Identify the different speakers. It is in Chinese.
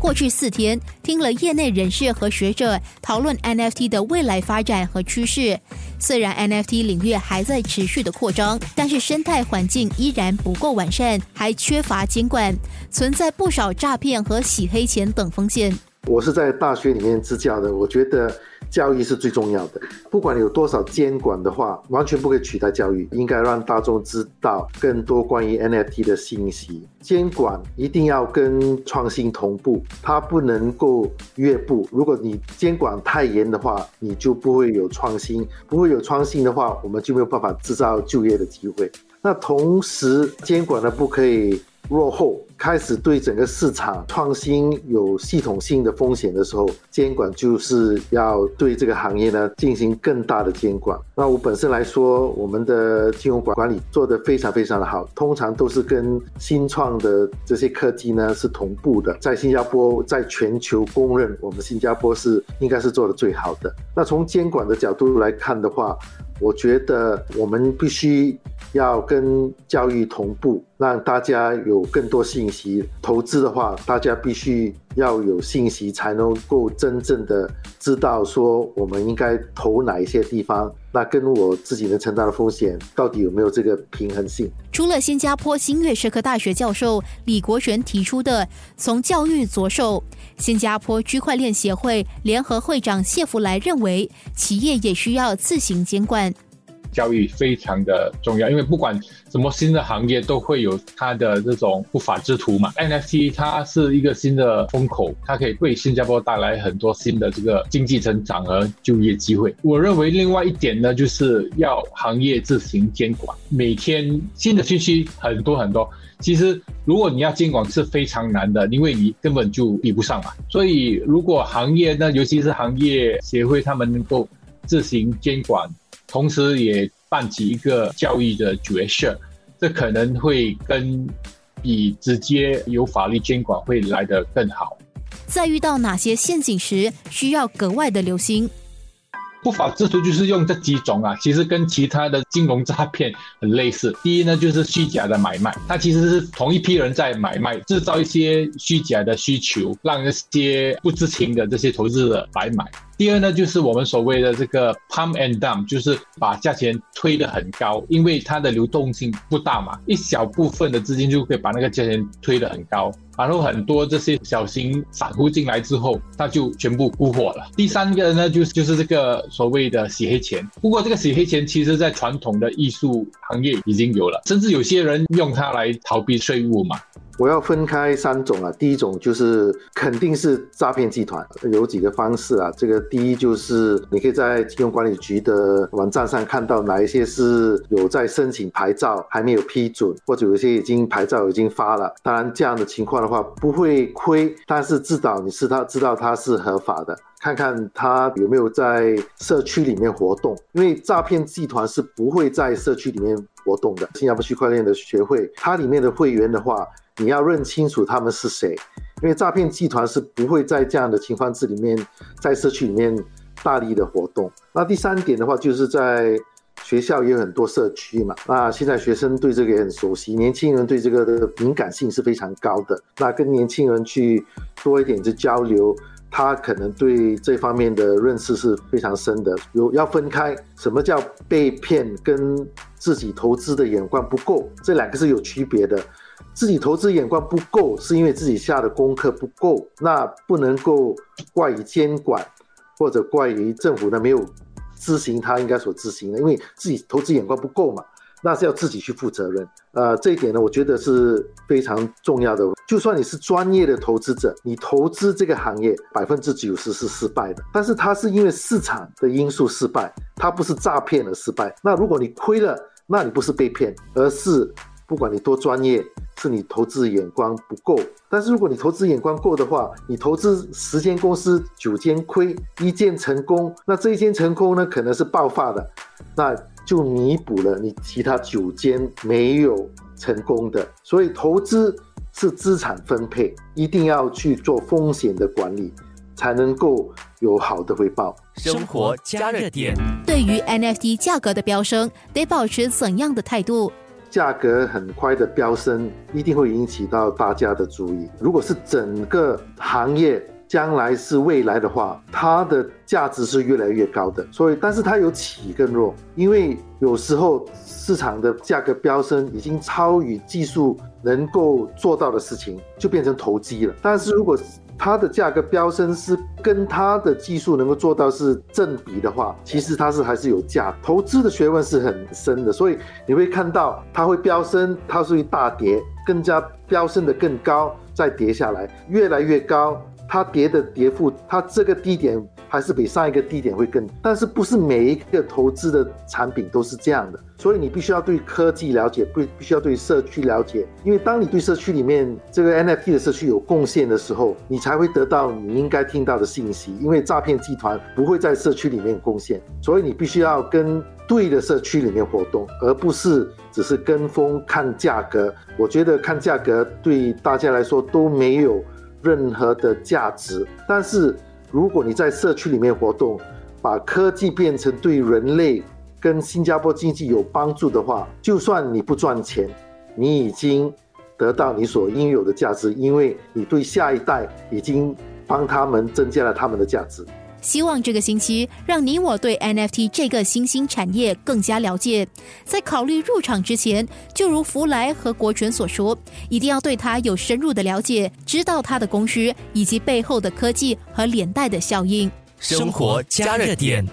Speaker 1: 过去四天，听了业内人士和学者讨论 NFT 的未来发展和趋势。虽然 NFT 领域还在持续的扩张，但是生态环境依然不够完善，还缺乏监管，存在不少诈骗和洗黑钱等风险。
Speaker 2: 我是在大学里面支教的，我觉得。教育是最重要的，不管有多少监管的话，完全不可以取代教育。应该让大众知道更多关于 NFT 的信息。监管一定要跟创新同步，它不能够越步。如果你监管太严的话，你就不会有创新，不会有创新的话，我们就没有办法制造就业的机会。那同时，监管呢不可以。落后开始对整个市场创新有系统性的风险的时候，监管就是要对这个行业呢进行更大的监管。那我本身来说，我们的金融管管理做得非常非常的好，通常都是跟新创的这些科技呢是同步的。在新加坡，在全球公认，我们新加坡是应该是做的最好的。那从监管的角度来看的话，我觉得我们必须要跟教育同步。让大家有更多信息，投资的话，大家必须要有信息，才能够真正的知道说我们应该投哪一些地方。那跟我自己能承担的风险到底有没有这个平衡性？
Speaker 1: 除了新加坡新月社科大学教授李国权提出的从教育着手，新加坡区块链协会联合会长谢福来认为，企业也需要自行监管。
Speaker 3: 教育非常的重要，因为不管什么新的行业都会有它的这种不法之徒嘛。NFT 它是一个新的风口，它可以为新加坡带来很多新的这个经济成长和就业机会。我认为另外一点呢，就是要行业自行监管。每天新的信息很多很多，其实如果你要监管是非常难的，因为你根本就比不上嘛。所以如果行业呢，尤其是行业协会，他们能够自行监管。同时也扮起一个教育的角色，这可能会跟比直接有法律监管会来得更好。
Speaker 1: 在遇到哪些陷阱时，需要格外的留心。
Speaker 3: 不法之徒就是用这几种啊，其实跟其他的金融诈骗很类似。第一呢，就是虚假的买卖，它其实是同一批人在买卖，制造一些虚假的需求，让一些不知情的这些投资者来买。第二呢，就是我们所谓的这个 pump and dump，就是把价钱推得很高，因为它的流动性不大嘛，一小部分的资金就可以把那个价钱推得很高，然后很多这些小型散户进来之后，他就全部沽货了。第三个呢，就是就是这个所谓的洗黑钱，不过这个洗黑钱其实在传统的艺术行业已经有了，甚至有些人用它来逃避税务嘛。
Speaker 2: 我要分开三种啊，第一种就是肯定是诈骗集团，有几个方式啊。这个第一就是你可以在金融管理局的网站上看到哪一些是有在申请牌照还没有批准，或者有些已经牌照已经发了。当然这样的情况的话不会亏，但是至少你是他知道他是合法的，看看他有没有在社区里面活动，因为诈骗集团是不会在社区里面活动的。新加坡区块链的学会，它里面的会员的话。你要认清楚他们是谁，因为诈骗集团是不会在这样的情况之里面，在社区里面大力的活动。那第三点的话，就是在学校也有很多社区嘛，那现在学生对这个也很熟悉，年轻人对这个的敏感性是非常高的。那跟年轻人去多一点的交流，他可能对这方面的认识是非常深的。有要分开，什么叫被骗跟自己投资的眼光不够，这两个是有区别的。自己投资眼光不够，是因为自己下的功课不够，那不能够怪于监管，或者怪于政府呢没有执行他应该所执行的，因为自己投资眼光不够嘛，那是要自己去负责任。呃，这一点呢，我觉得是非常重要的。就算你是专业的投资者，你投资这个行业百分之九十是失败的，但是它是因为市场的因素失败，它不是诈骗而失败。那如果你亏了，那你不是被骗，而是不管你多专业。是你投资眼光不够，但是如果你投资眼光够的话，你投资十间公司九间亏，一间成功，那这一间成功呢，可能是爆发的，那就弥补了你其他九间没有成功的。所以投资是资产分配，一定要去做风险的管理，才能够有好的回报。生活加
Speaker 1: 热点，对于 NFT 价格的飙升，得保持怎样的态度？
Speaker 2: 价格很快的飙升，一定会引起到大家的注意。如果是整个行业将来是未来的话，它的价值是越来越高的。所以，但是它有起跟落，因为有时候市场的价格飙升已经超于技术能够做到的事情，就变成投机了。但是如果它的价格飙升是跟它的技术能够做到是正比的话，其实它是还是有价。投资的学问是很深的，所以你会看到它会飙升，它是会大跌，更加飙升的更高，再跌下来，越来越高。它跌的跌幅，它这个低点还是比上一个低点会更，但是不是每一个投资的产品都是这样的，所以你必须要对科技了解，不必须要对社区了解，因为当你对社区里面这个 NFT 的社区有贡献的时候，你才会得到你应该听到的信息，因为诈骗集团不会在社区里面贡献，所以你必须要跟对的社区里面活动，而不是只是跟风看价格。我觉得看价格对大家来说都没有。任何的价值，但是如果你在社区里面活动，把科技变成对人类跟新加坡经济有帮助的话，就算你不赚钱，你已经得到你所应有的价值，因为你对下一代已经帮他们增加了他们的价值。
Speaker 1: 希望这个星期让你我对 NFT 这个新兴产业更加了解。在考虑入场之前，就如福来和国权所说，一定要对它有深入的了解，知道它的供需以及背后的科技和连带的效应。生活加热点。